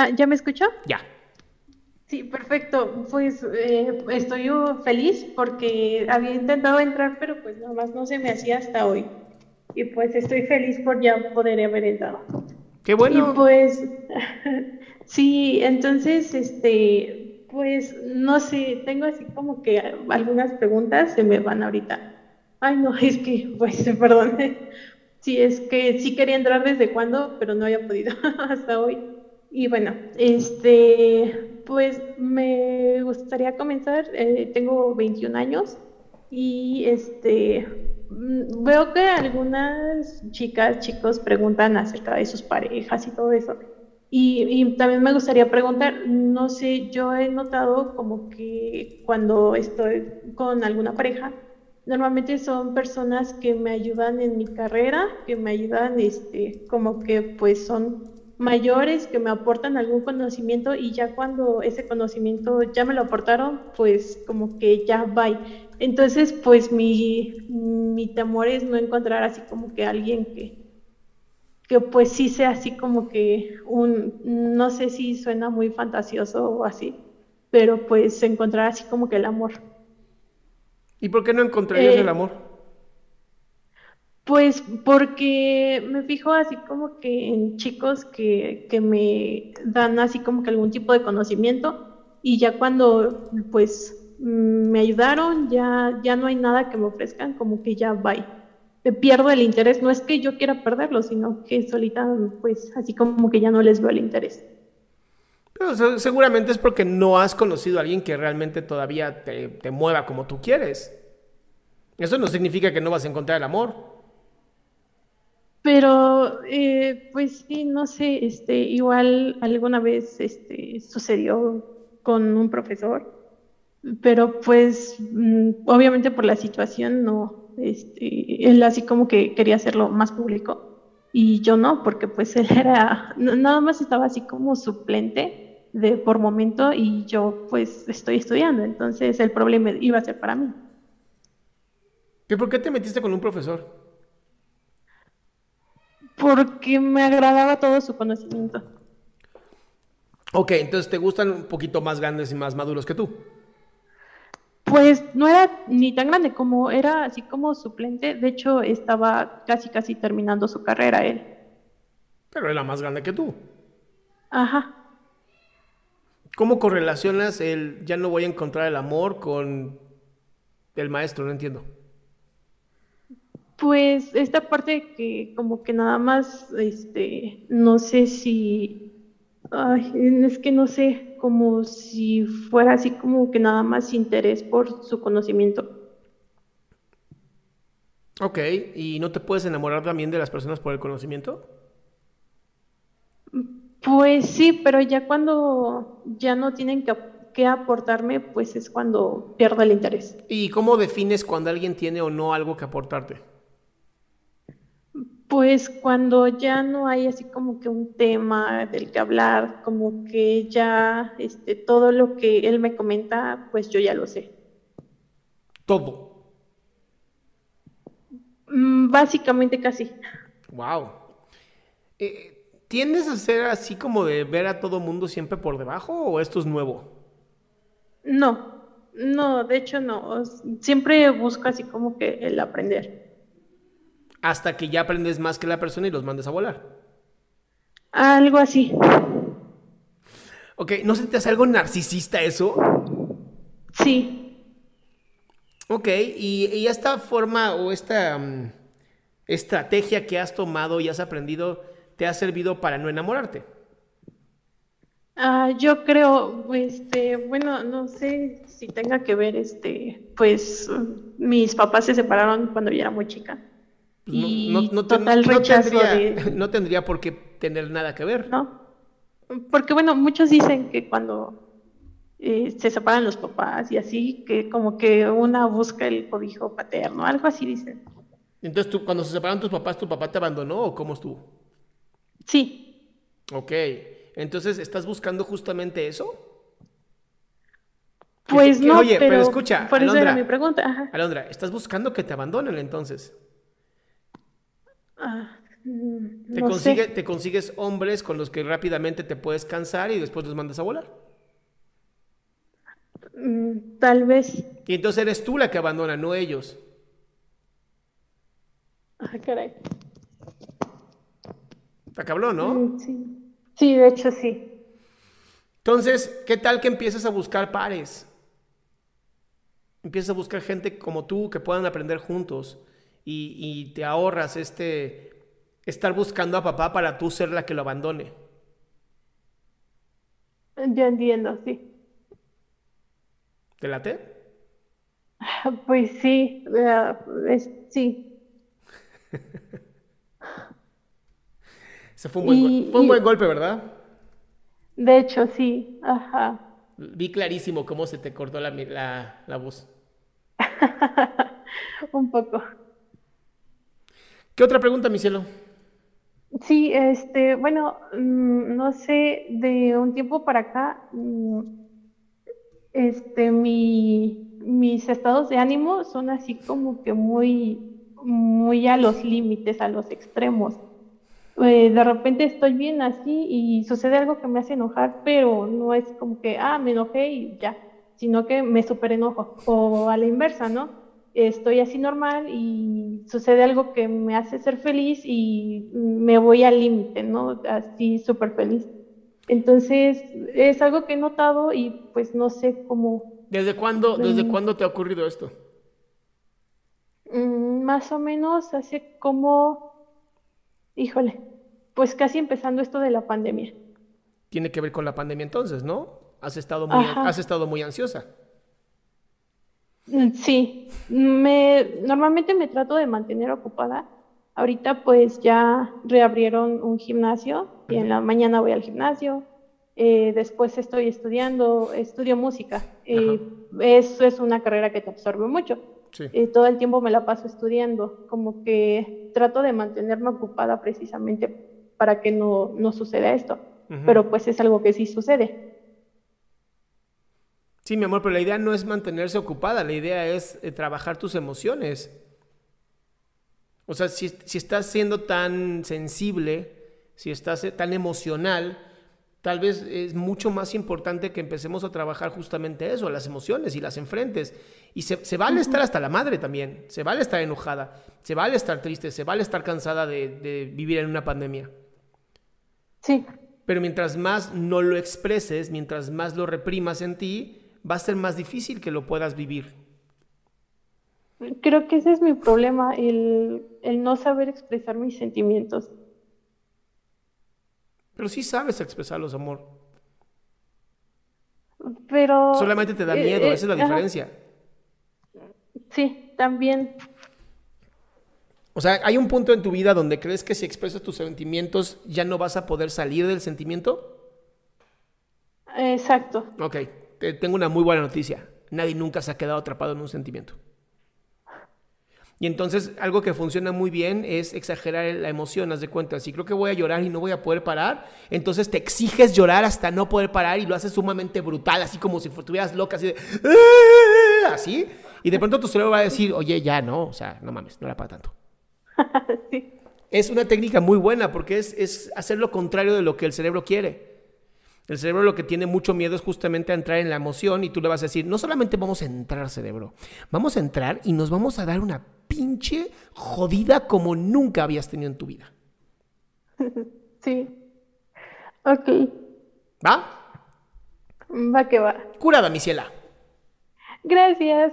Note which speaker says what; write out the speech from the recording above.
Speaker 1: Ah, ¿ya me escuchó?
Speaker 2: Ya.
Speaker 1: Sí, perfecto. Pues eh, estoy feliz porque había intentado entrar, pero pues nada más no se me hacía hasta hoy. Y pues estoy feliz por ya poder haber entrado.
Speaker 2: Qué bueno.
Speaker 1: Y pues, sí, entonces, este, pues, no sé, tengo así como que algunas preguntas se me van ahorita. Ay, no, es que, pues, perdón. Sí, es que sí quería entrar desde cuando, pero no había podido hasta hoy. Y bueno, este, pues me gustaría comenzar. eh, tengo 21 años y este, mm, veo que algunas chicas, chicos preguntan acerca de sus parejas y todo eso. Y, y también me gustaría preguntar, no sé, yo he notado como que cuando estoy con alguna pareja, normalmente son personas que me ayudan en mi carrera, que me ayudan, este, como que pues son mayores, que me aportan algún conocimiento y ya cuando ese conocimiento ya me lo aportaron, pues como que ya va. Entonces, pues mi, mi temor es no encontrar así como que alguien que, que pues sí sea así como que un, no sé si suena muy fantasioso o así, pero pues encontrar así como que el amor.
Speaker 2: ¿Y por qué no encontrarías
Speaker 1: Eh,
Speaker 2: el amor?
Speaker 1: Pues porque me fijo así como que en chicos que, que me dan así como que algún tipo de conocimiento y ya cuando pues mm, me ayudaron ya, ya no hay nada que me ofrezcan, como que ya bye. Me pierdo el interés, no es que yo quiera perderlo, sino que solita pues así como que ya no les veo el interés.
Speaker 2: Pero se- seguramente es porque no has conocido a alguien que realmente todavía te, te mueva como tú quieres. Eso no significa que no vas a encontrar el amor.
Speaker 1: Pero, eh, pues sí, no sé, este, igual alguna vez este, sucedió con un profesor, pero pues mm, obviamente por la situación no, este, él así como que quería hacerlo más público y yo no, porque pues él era, nada más estaba así como suplente de por momento y yo pues estoy estudiando, entonces el problema iba a ser para mí.
Speaker 2: ¿Y por qué te metiste con un profesor?
Speaker 1: Porque me agradaba todo su conocimiento.
Speaker 2: Ok, entonces te gustan un poquito más grandes y más maduros que tú.
Speaker 1: Pues no era ni tan grande como era así como suplente. De hecho, estaba casi casi terminando su carrera él.
Speaker 2: Pero era más grande que tú.
Speaker 1: Ajá.
Speaker 2: ¿Cómo correlacionas el ya no voy a encontrar el amor con el maestro? No entiendo.
Speaker 1: Pues esta parte que como que nada más, este, no sé si, ay, es que no sé, como si fuera así como que nada más interés por su conocimiento.
Speaker 2: Ok, ¿y no te puedes enamorar también de las personas por el conocimiento?
Speaker 1: Pues sí, pero ya cuando ya no tienen que, que aportarme, pues es cuando pierdo el interés.
Speaker 2: ¿Y cómo defines cuando alguien tiene o no algo que aportarte?
Speaker 1: Pues cuando ya no hay así como que un tema del que hablar, como que ya este, todo lo que él me comenta, pues yo ya lo sé.
Speaker 2: Todo.
Speaker 1: Mm, Básicamente casi.
Speaker 2: Wow. Eh, ¿Tiendes a ser así como de ver a todo mundo siempre por debajo o esto es nuevo?
Speaker 1: No, no, de hecho no. Siempre busco así como que el aprender.
Speaker 2: Hasta que ya aprendes más que la persona y los mandes a volar.
Speaker 1: Algo así.
Speaker 2: Ok, ¿no se te hace algo narcisista eso?
Speaker 1: Sí.
Speaker 2: Ok, y, y esta forma o esta mm, estrategia que has tomado y has aprendido te ha servido para no enamorarte.
Speaker 1: Ah, yo creo, este, bueno, no sé si tenga que ver, este, pues mis papás se separaron cuando yo era muy chica.
Speaker 2: Pues no-
Speaker 1: Y
Speaker 2: no- no ten-
Speaker 1: total
Speaker 2: no
Speaker 1: rechazo
Speaker 2: tendría,
Speaker 1: de,
Speaker 2: no tendría por qué tener nada que ver.
Speaker 1: ¿no? Porque bueno, muchos dicen que cuando eh, se separan los papás y así, que como que una busca el cobijo paterno, algo así dicen.
Speaker 2: Entonces, tú, cuando se separaron tus papás, ¿tu papá te abandonó o cómo estuvo?
Speaker 1: Sí,
Speaker 2: Ok, entonces, ¿estás buscando justamente eso?
Speaker 1: Pues
Speaker 2: que-
Speaker 1: no,
Speaker 2: oye, pero
Speaker 1: pero
Speaker 2: escucha,
Speaker 1: por eso era
Speaker 2: Alondra.
Speaker 1: mi pregunta. Ajá.
Speaker 2: Alondra, ¿estás buscando que te abandonen entonces?
Speaker 1: Ah,
Speaker 2: Te, consigue-
Speaker 1: sé.
Speaker 2: te consigues hombres con los que rápidamente te puedes cansar y después los mandas a volar.
Speaker 1: Mm, tal vez.
Speaker 2: Y entonces eres tú la que abandona, no ellos.
Speaker 1: Ah, caray.
Speaker 2: Está cabrón, ¿no?
Speaker 1: Mm, sí. Sí, de hecho sí.
Speaker 2: Entonces, ¿qué tal que empieces a buscar pares? Empiezas a buscar gente como tú que puedan aprender juntos y, y te ahorras este estar buscando a papá para tú ser la que lo abandone.
Speaker 1: Ya entiendo, sí.
Speaker 2: ¿Te late?
Speaker 1: Pues sí, es- sí.
Speaker 2: Ese fue un buen,
Speaker 1: Y-
Speaker 2: fue un
Speaker 1: y-
Speaker 2: buen golpe, ¿verdad?
Speaker 1: De hecho sí. Ajá.
Speaker 2: Vi clarísimo cómo se te cortó la, la voz.
Speaker 1: Un poco.
Speaker 2: ¿Qué otra pregunta, mi cielo?
Speaker 1: Sí, este, bueno, mm, no sé, de un tiempo para acá, mm, este, mi, mis estados de ánimo son así como que muy, muy a los límites, a los extremos. Eh, de repente estoy bien así y sucede algo que me hace enojar, pero no es como que, ah, me enojé y ya, sino que me super enojo. O a la inversa, ¿no? Estoy así normal y sucede algo que me hace ser feliz y me voy al límite, ¿no? Así súper feliz. Entonces, es algo que he notado y pues no sé cómo,
Speaker 2: ¿Desde cuándo, desde cuándo te ha ocurrido esto?
Speaker 1: mm, más o menos hace como, híjole, pues casi empezando esto de la pandemia.
Speaker 2: Tiene que ver con la pandemia entonces, ¿no? Has estado muy,
Speaker 1: Ajá.
Speaker 2: has estado muy ansiosa.
Speaker 1: Mm, Sí, me, normalmente me trato de mantener ocupada. Ahorita pues ya reabrieron un gimnasio y en la mañana voy al gimnasio. Eh, después estoy estudiando, estudio música. Eh, eso es una carrera que te absorbe mucho.
Speaker 2: Sí.
Speaker 1: Eh, todo el tiempo me la paso estudiando, como que trato de mantenerme ocupada precisamente para que no, no suceda esto. Pero pues es algo que sí sucede.
Speaker 2: Sí, mi amor, pero la idea no es mantenerse ocupada, la idea es eh, trabajar tus emociones. O sea, si, si estás siendo tan sensible, si estás eh, tan emocional, tal vez es mucho más importante que empecemos a trabajar justamente eso, las emociones y las enfrentes. Y se, se vale estar hasta la madre también, se vale estar enojada, se vale estar triste, se vale estar cansada de, de vivir en una pandemia.
Speaker 1: Sí,
Speaker 2: Pero mientras más no lo expreses, mientras más lo reprimas en ti, va a ser más difícil que lo puedas vivir.
Speaker 1: Creo que ese es mi problema, el, el no saber expresar mis sentimientos.
Speaker 2: Pero sí sabes expresarlos, amor.
Speaker 1: Pero...
Speaker 2: Solamente te da
Speaker 1: eh,
Speaker 2: miedo,
Speaker 1: eh,
Speaker 2: esa es la
Speaker 1: ajá,
Speaker 2: diferencia.
Speaker 1: Sí, también.
Speaker 2: O sea, hay un punto en tu vida donde crees que si expresas tus sentimientos ya no vas a poder salir del sentimiento.
Speaker 1: Exacto.
Speaker 2: Ok, te tengo una muy buena noticia. Nadie nunca se ha quedado atrapado en un sentimiento. Y entonces algo que funciona muy bien es exagerar la emoción, haz de cuenta. Si creo que voy a llorar y no voy a poder parar, entonces te exiges llorar hasta no poder parar y lo haces sumamente brutal, así como si estuvieras loca, así de... "Ah", Así. Y de pronto tu cerebro va a decir, oye, ya no, o sea, no mames, no era para tanto.
Speaker 1: sí.
Speaker 2: Es una técnica muy buena porque es, es hacer lo contrario de lo que el cerebro quiere. El cerebro lo que tiene mucho miedo es justamente a entrar en la emoción y tú le vas a decir, no solamente vamos a entrar, cerebro, vamos a entrar y nos vamos a dar una pinche jodida como nunca habías tenido en tu vida.
Speaker 1: Sí. Ok.
Speaker 2: ¿Va?
Speaker 1: Va que va.
Speaker 2: Curada, mi ciela.
Speaker 1: Gracias.